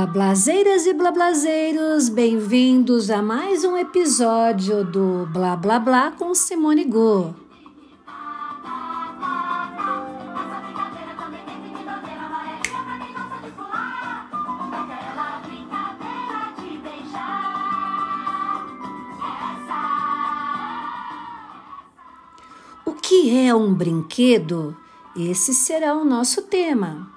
Blablazeiras e blablazeiros, bem-vindos a mais um episódio do Blá Blá Blá com Simone Go. O que é um brinquedo? Esse será o nosso tema.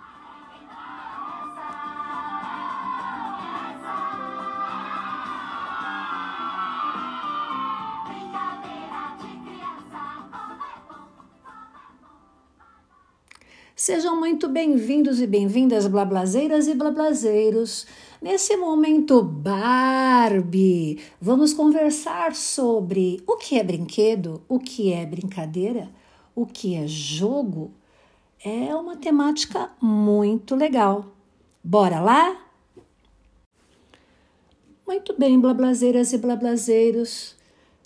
Bem-vindos e bem-vindas, blablazeiras e blablazeiros. Nesse momento Barbie, vamos conversar sobre o que é brinquedo, o que é brincadeira, o que é jogo. É uma temática muito legal. Bora lá? Muito bem, blablazeiras e blablazeiros.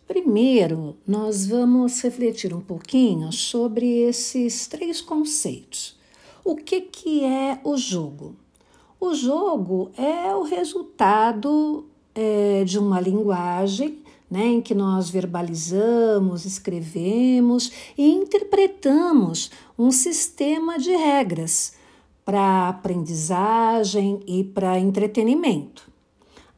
Primeiro, nós vamos refletir um pouquinho sobre esses três conceitos. O que, que é o jogo? O jogo é o resultado é, de uma linguagem né, em que nós verbalizamos, escrevemos e interpretamos um sistema de regras para aprendizagem e para entretenimento.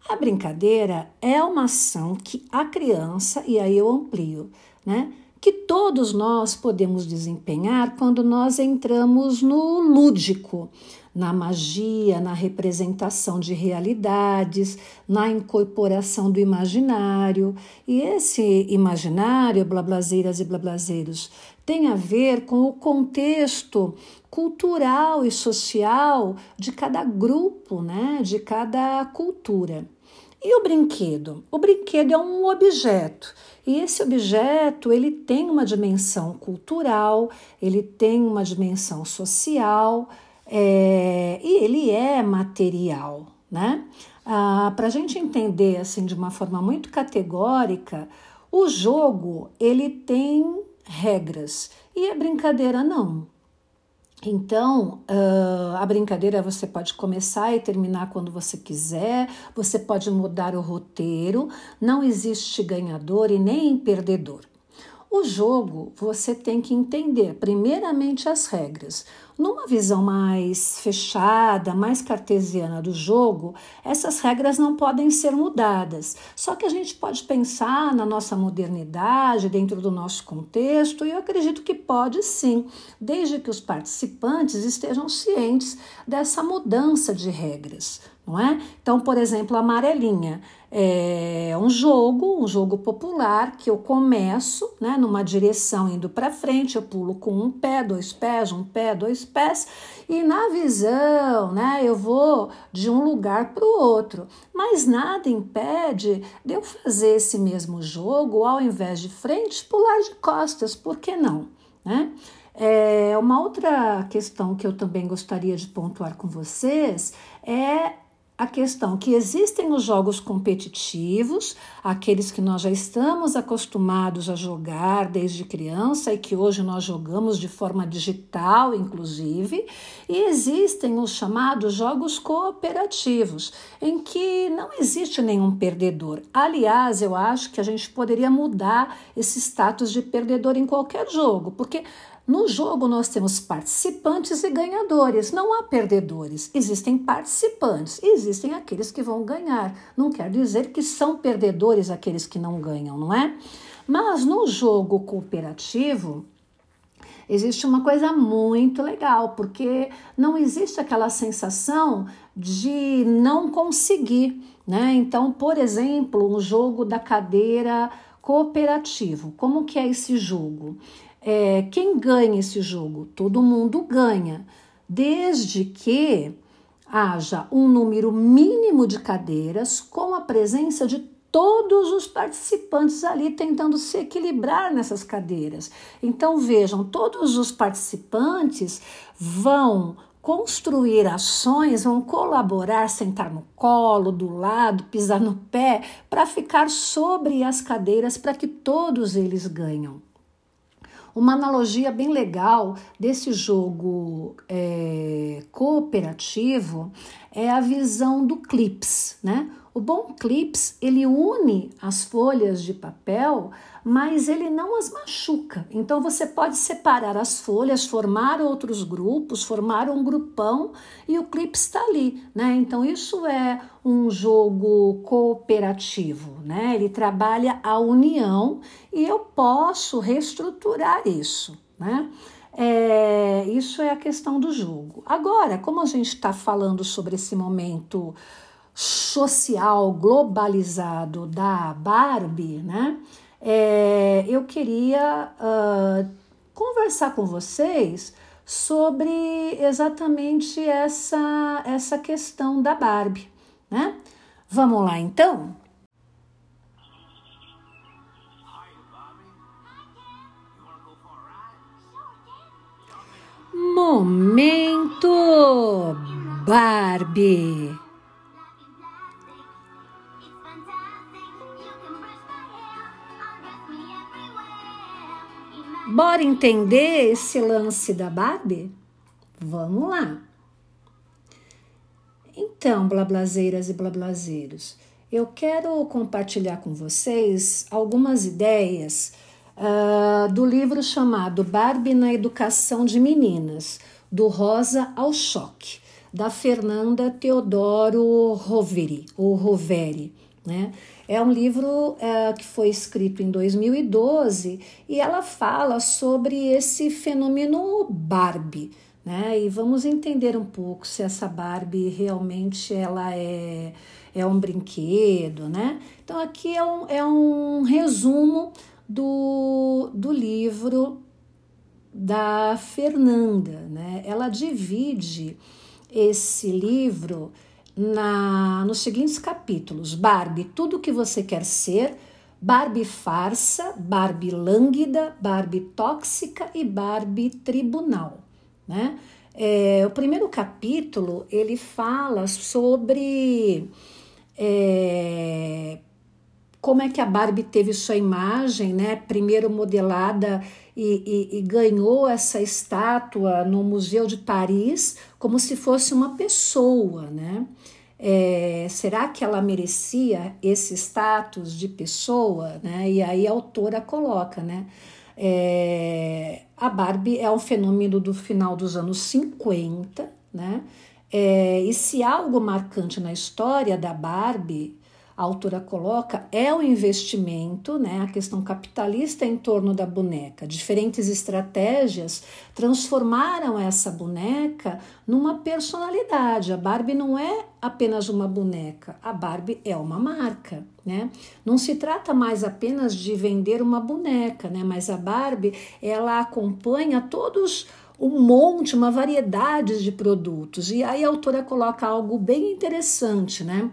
A brincadeira é uma ação que a criança, e aí eu amplio, né? Que todos nós podemos desempenhar quando nós entramos no lúdico, na magia, na representação de realidades, na incorporação do imaginário. E esse imaginário, blablazeiras e blablazeiros, tem a ver com o contexto cultural e social de cada grupo, né? De cada cultura. E o brinquedo? O brinquedo é um objeto. E esse objeto, ele tem uma dimensão cultural, ele tem uma dimensão social é, e ele é material, né? Ah, Para a gente entender assim de uma forma muito categórica, o jogo ele tem regras e a brincadeira não. Então, uh, a brincadeira você pode começar e terminar quando você quiser, você pode mudar o roteiro, não existe ganhador e nem perdedor. O jogo você tem que entender, primeiramente, as regras. Numa visão mais fechada, mais cartesiana do jogo, essas regras não podem ser mudadas. Só que a gente pode pensar na nossa modernidade, dentro do nosso contexto, e eu acredito que pode sim, desde que os participantes estejam cientes dessa mudança de regras não é? Então, por exemplo, a amarelinha é um jogo, um jogo popular que eu começo, né, numa direção indo para frente, eu pulo com um pé, dois pés, um pé, dois pés, e na visão, né, eu vou de um lugar para o outro. Mas nada impede de eu fazer esse mesmo jogo, ao invés de frente, pular de costas, por que não, né? É, uma outra questão que eu também gostaria de pontuar com vocês é a questão que existem os jogos competitivos, aqueles que nós já estamos acostumados a jogar desde criança e que hoje nós jogamos de forma digital, inclusive, e existem os chamados jogos cooperativos, em que não existe nenhum perdedor. Aliás, eu acho que a gente poderia mudar esse status de perdedor em qualquer jogo, porque no jogo nós temos participantes e ganhadores, não há perdedores. Existem participantes, existem aqueles que vão ganhar. Não quer dizer que são perdedores aqueles que não ganham, não é? Mas no jogo cooperativo, existe uma coisa muito legal, porque não existe aquela sensação de não conseguir, né? Então, por exemplo, um jogo da cadeira cooperativo. Como que é esse jogo? É, quem ganha esse jogo? Todo mundo ganha, desde que haja um número mínimo de cadeiras com a presença de todos os participantes ali tentando se equilibrar nessas cadeiras. Então vejam, todos os participantes vão construir ações, vão colaborar, sentar no colo, do lado, pisar no pé, para ficar sobre as cadeiras para que todos eles ganham. Uma analogia bem legal desse jogo é, cooperativo é a visão do clips, né? O bom clips ele une as folhas de papel, mas ele não as machuca. Então você pode separar as folhas, formar outros grupos, formar um grupão e o clips está ali, né? Então isso é um jogo cooperativo, né? Ele trabalha a união e eu posso reestruturar isso, né? É, isso é a questão do jogo. Agora, como a gente está falando sobre esse momento social globalizado da Barbie, né? É, eu queria uh, conversar com vocês sobre exatamente essa, essa questão da Barbie, né? Vamos lá então? Momento Barbie. Bora entender esse lance da Barbie? Vamos lá. Então, blablazeiras e blablazeiros, eu quero compartilhar com vocês algumas ideias uh, do livro chamado Barbie na Educação de Meninas, do Rosa ao Choque, da Fernanda Teodoro Roveri, ou Roveri, né? É um livro é, que foi escrito em 2012 e ela fala sobre esse fenômeno Barbie. Né? E vamos entender um pouco se essa Barbie realmente ela é, é um brinquedo, né? Então aqui é um, é um resumo do, do livro da Fernanda, né? Ela divide esse livro na nos seguintes capítulos: Barbie, tudo o que você quer ser, Barbie farsa, Barbie lânguida, Barbie tóxica e Barbie tribunal, né? É, o primeiro capítulo ele fala sobre é, como é que a Barbie teve sua imagem, né? Primeiro modelada e, e, e, ganhou essa estátua no Museu de Paris como se fosse uma pessoa, né? É, será que ela merecia esse status de pessoa, né? E aí a autora coloca, né? É, a Barbie é um fenômeno do final dos anos 50, né? É, e se algo marcante na história da Barbie a autora coloca é o investimento, né, a questão capitalista em torno da boneca. Diferentes estratégias transformaram essa boneca numa personalidade. A Barbie não é apenas uma boneca, a Barbie é uma marca, né? Não se trata mais apenas de vender uma boneca, né? Mas a Barbie, ela acompanha todos um monte, uma variedade de produtos. E aí a autora coloca algo bem interessante, né?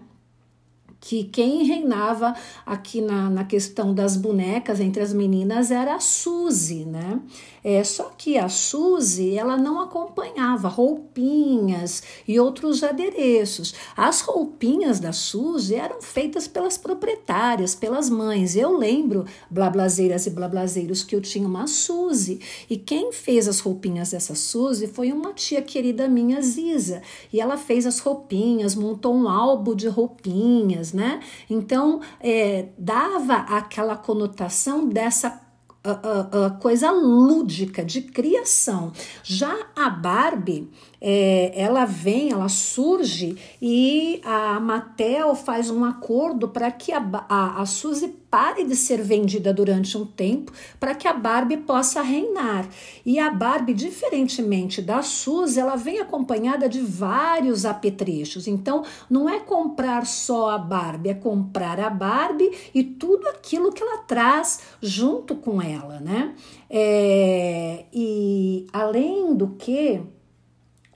Que quem reinava aqui na, na questão das bonecas entre as meninas era a Suzy, né? É, só que a Suzy, ela não acompanhava roupinhas e outros adereços. As roupinhas da Suzy eram feitas pelas proprietárias, pelas mães. Eu lembro, blablazeiras e blablazeiros, que eu tinha uma Suzy. E quem fez as roupinhas dessa Suzy foi uma tia querida minha, Ziza. E ela fez as roupinhas, montou um álbum de roupinhas, né? Então, é, dava aquela conotação dessa uh, uh, coisa lúdica de criação. Já a Barbie, é, ela vem, ela surge e a Mattel faz um acordo para que a, a, a Suzy pare de ser vendida durante um tempo para que a Barbie possa reinar. E a Barbie, diferentemente da Suzy, ela vem acompanhada de vários apetrechos. Então, não é comprar só a Barbie, é comprar a Barbie e tudo aquilo que ela traz junto com ela, né? É, e além do que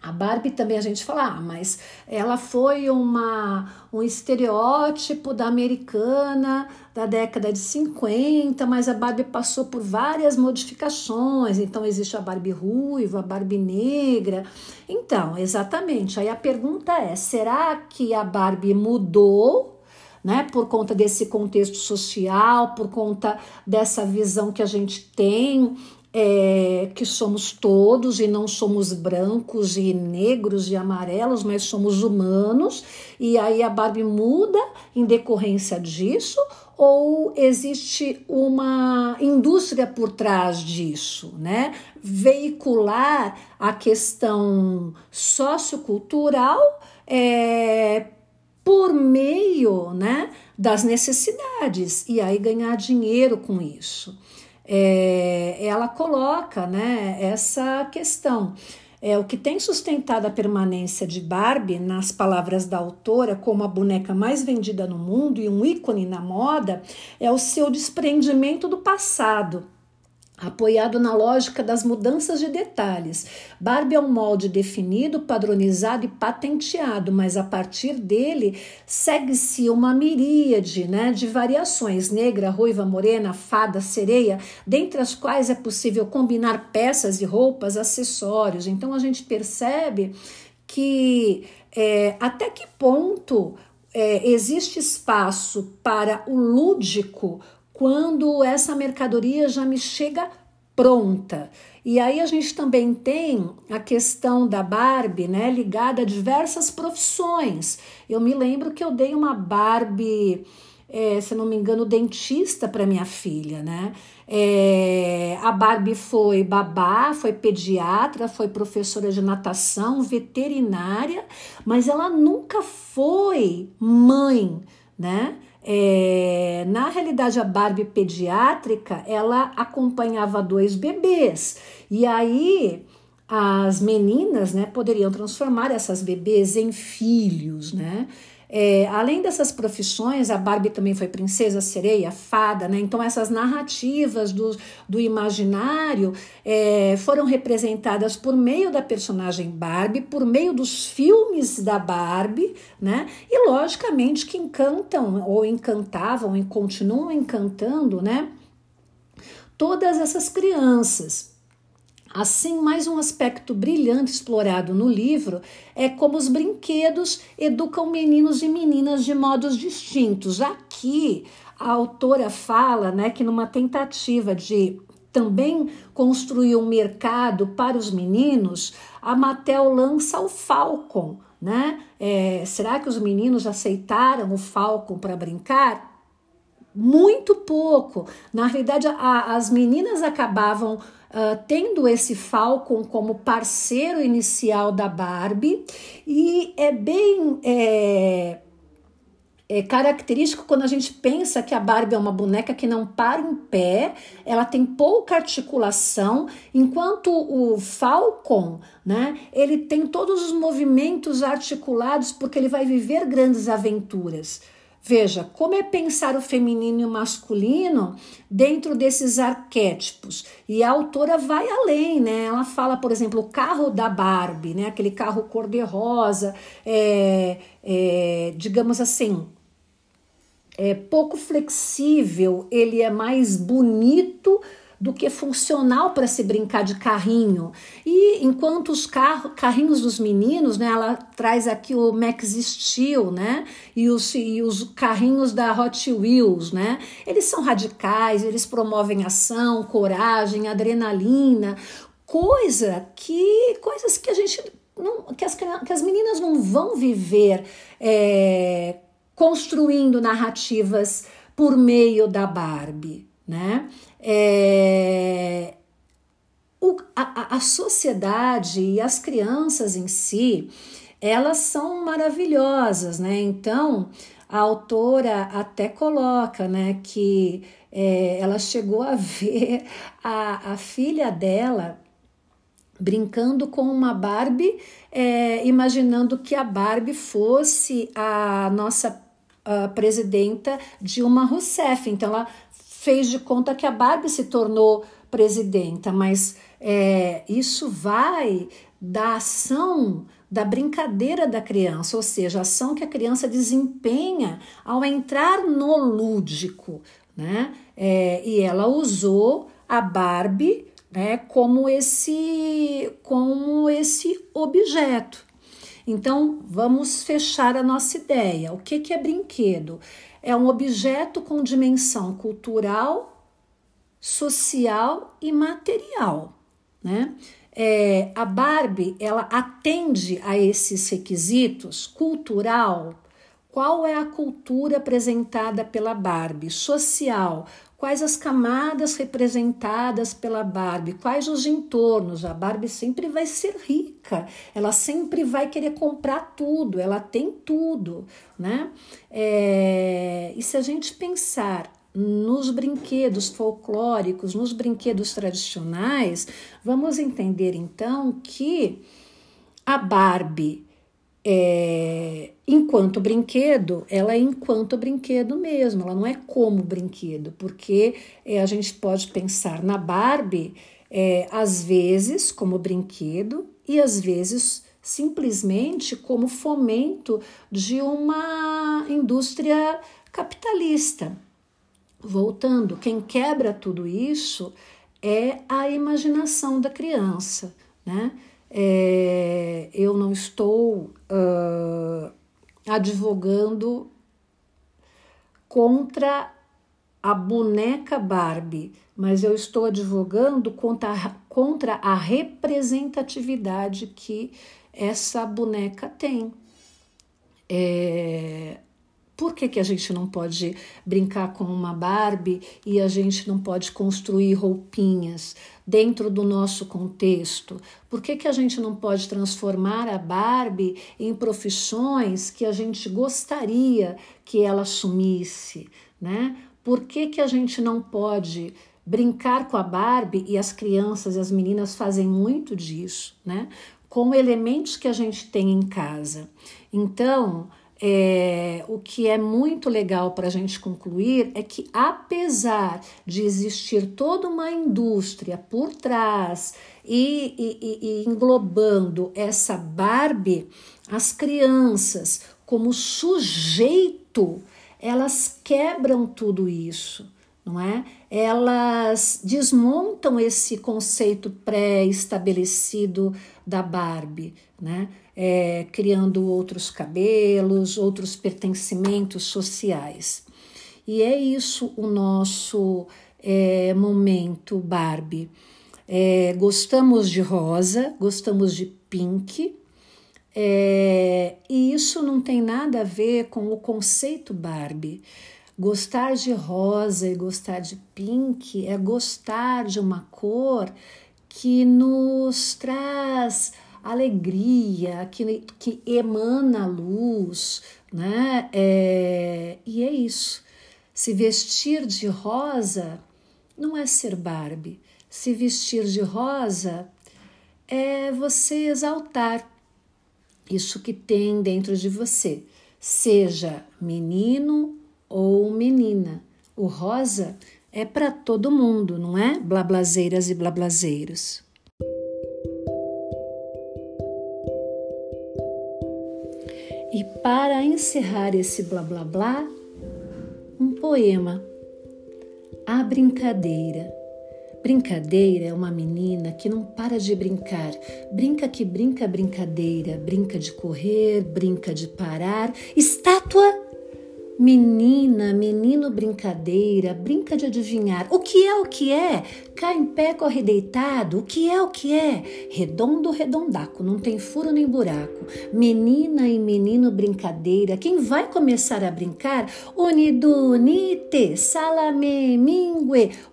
A Barbie também a gente fala, ah, mas ela foi uma, um estereótipo da americana da década de 50, mas a Barbie passou por várias modificações. Então existe a Barbie ruiva, a Barbie negra. Então, exatamente. Aí a pergunta é: será que a Barbie mudou? Né, por conta desse contexto social, por conta dessa visão que a gente tem é, que somos todos e não somos brancos e negros e amarelos, mas somos humanos, e aí a Barbie muda em decorrência disso, ou existe uma indústria por trás disso, né? Veicular a questão sociocultural é, por meio né, das necessidades. E aí ganhar dinheiro com isso é, ela coloca né, essa questão. É, o que tem sustentado a permanência de Barbie, nas palavras da autora, como a boneca mais vendida no mundo e um ícone na moda, é o seu desprendimento do passado apoiado na lógica das mudanças de detalhes. Barbie é um molde definido, padronizado e patenteado, mas a partir dele segue-se uma miríade né, de variações: negra, ruiva, morena, fada, sereia, dentre as quais é possível combinar peças e roupas, acessórios. Então a gente percebe que é, até que ponto é, existe espaço para o lúdico quando essa mercadoria já me chega pronta. E aí a gente também tem a questão da Barbie, né, ligada a diversas profissões. Eu me lembro que eu dei uma Barbie, é, se não me engano, dentista para minha filha, né? É, a Barbie foi babá, foi pediatra, foi professora de natação, veterinária, mas ela nunca foi mãe, né? É, na realidade, a Barbie pediátrica ela acompanhava dois bebês e aí as meninas, né, poderiam transformar essas bebês em filhos, né? É, além dessas profissões, a Barbie também foi princesa, sereia, fada, né? Então, essas narrativas do, do imaginário é, foram representadas por meio da personagem Barbie, por meio dos filmes da Barbie, né? E, logicamente, que encantam ou encantavam e continuam encantando, né? Todas essas crianças. Assim, mais um aspecto brilhante explorado no livro é como os brinquedos educam meninos e meninas de modos distintos. Aqui, a autora fala né, que numa tentativa de também construir um mercado para os meninos, a Mattel lança o Falcon. Né? É, será que os meninos aceitaram o Falcon para brincar? Muito pouco. Na realidade, a, as meninas acabavam uh, tendo esse Falcon como parceiro inicial da Barbie, e é bem. É, é característico quando a gente pensa que a Barbie é uma boneca que não para em pé, ela tem pouca articulação, enquanto o Falcon, né, ele tem todos os movimentos articulados porque ele vai viver grandes aventuras. Veja, como é pensar o feminino e o masculino dentro desses arquétipos. E a autora vai além, né? Ela fala, por exemplo, o carro da Barbie, né? Aquele carro cor-de-rosa, é, é, digamos assim, é pouco flexível, ele é mais bonito do que funcional para se brincar de carrinho. E enquanto os carro, carrinhos dos meninos, né, ela traz aqui o Max Steel, né, e os, e os carrinhos da Hot Wheels, né, eles são radicais, eles promovem ação, coragem, adrenalina, coisa que coisas que a gente não, que as, que as meninas não vão viver é, construindo narrativas por meio da Barbie, né? É, o, a, a sociedade e as crianças em si, elas são maravilhosas, né? Então, a autora até coloca, né, que é, ela chegou a ver a, a filha dela brincando com uma Barbie, é, imaginando que a Barbie fosse a nossa a presidenta Dilma Rousseff. Então, ela fez de conta que a Barbie se tornou presidenta, mas é, isso vai da ação da brincadeira da criança, ou seja, a ação que a criança desempenha ao entrar no lúdico, né? É, e ela usou a Barbie né, como esse como esse objeto. Então, vamos fechar a nossa ideia. O que, que é brinquedo? É um objeto com dimensão cultural, social e material, né? É, a Barbie ela atende a esses requisitos cultural. Qual é a cultura apresentada pela Barbie? Social. Quais as camadas representadas pela Barbie? Quais os entornos? A Barbie sempre vai ser rica, ela sempre vai querer comprar tudo, ela tem tudo, né? É, e se a gente pensar nos brinquedos folclóricos, nos brinquedos tradicionais, vamos entender então que a Barbie, é, enquanto brinquedo, ela é enquanto brinquedo mesmo, ela não é como brinquedo, porque é, a gente pode pensar na Barbie é, às vezes como brinquedo e às vezes simplesmente como fomento de uma indústria capitalista. Voltando, quem quebra tudo isso é a imaginação da criança, né? É, eu não estou uh, advogando contra a boneca Barbie, mas eu estou advogando contra, contra a representatividade que essa boneca tem. É, por que, que a gente não pode brincar com uma Barbie e a gente não pode construir roupinhas dentro do nosso contexto? Por que, que a gente não pode transformar a Barbie em profissões que a gente gostaria que ela assumisse? Né? Por que, que a gente não pode brincar com a Barbie e as crianças e as meninas fazem muito disso, né? Com elementos que a gente tem em casa. Então, é, o que é muito legal para a gente concluir é que, apesar de existir toda uma indústria por trás e, e, e englobando essa Barbie, as crianças, como sujeito, elas quebram tudo isso não é? Elas desmontam esse conceito pré-estabelecido da Barbie, né? É, criando outros cabelos, outros pertencimentos sociais. E é isso o nosso é, momento Barbie. É, gostamos de rosa, gostamos de pink, é, e isso não tem nada a ver com o conceito Barbie. Gostar de rosa e gostar de pink é gostar de uma cor que nos traz alegria, que, que emana luz, né? É, e é isso. Se vestir de rosa não é ser Barbie. Se vestir de rosa é você exaltar isso que tem dentro de você, seja menino ou menina. O rosa é para todo mundo, não é? Blablazeiras e blablazeiros. E para encerrar esse blá blá blá, um poema. A brincadeira. Brincadeira é uma menina que não para de brincar. Brinca que brinca brincadeira, brinca de correr, brinca de parar. Estátua Menina, menino brincadeira, brinca de adivinhar. O que é o que é? Cai em pé, corre deitado. O que é o que é? Redondo, redondaco, não tem furo nem buraco. Menina e menino brincadeira, quem vai começar a brincar? Unidunite, salame,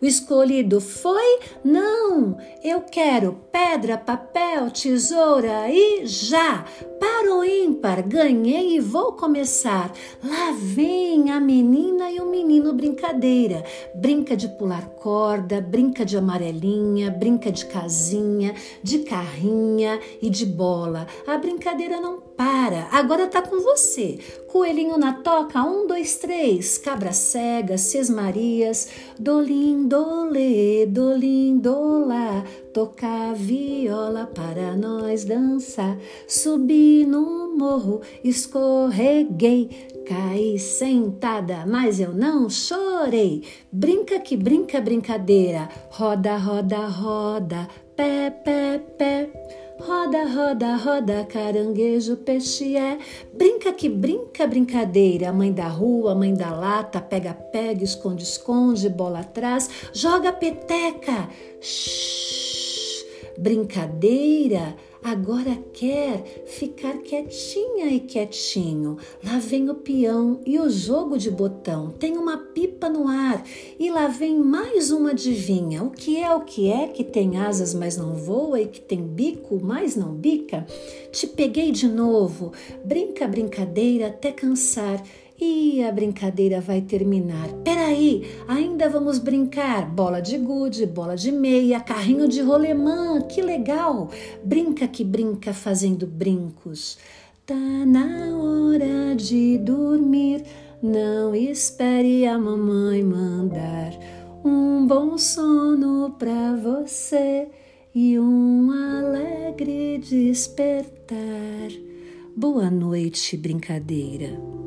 O escolhido foi? Não, eu quero pedra, papel, tesoura e já. Para o ímpar, ganhei e vou começar. Lá vem a menina e o menino brincadeira. Brinca de pular corda, brinca de amarelinha, brinca de casinha, de carrinha e de bola. A brincadeira não para, agora tá com você. Coelhinho na toca, um, dois, três. Cabra cega, sesmarias, dolim, dole, dolim, dola. Tocar viola para nós dançar. Subi no morro, escorreguei, caí sentada, mas eu não chorei. Brinca que brinca, brincadeira. Roda, roda, roda, pé, pé, pé. Roda, roda, roda, caranguejo, peixe é. Brinca que brinca, brincadeira. Mãe da rua, mãe da lata, pega, pega, esconde, esconde, bola atrás, joga peteca. Shhh, brincadeira agora quer ficar quietinha e quietinho. Lá vem o peão e o jogo de botão. Tem uma pipa no ar e lá vem mais uma adivinha. O que é o que é que tem asas, mas não voa e que tem bico, mas não bica? Te peguei de novo. Brinca, brincadeira até cansar e a brincadeira vai terminar. Peraí, ainda vamos brincar. Bola de gude, bola de meia, carrinho de rolemã, que legal! Brinca que brinca fazendo brincos. Tá na hora de dormir, não espere a mamãe mandar. Um bom sono pra você e um alegre despertar. Boa noite, brincadeira.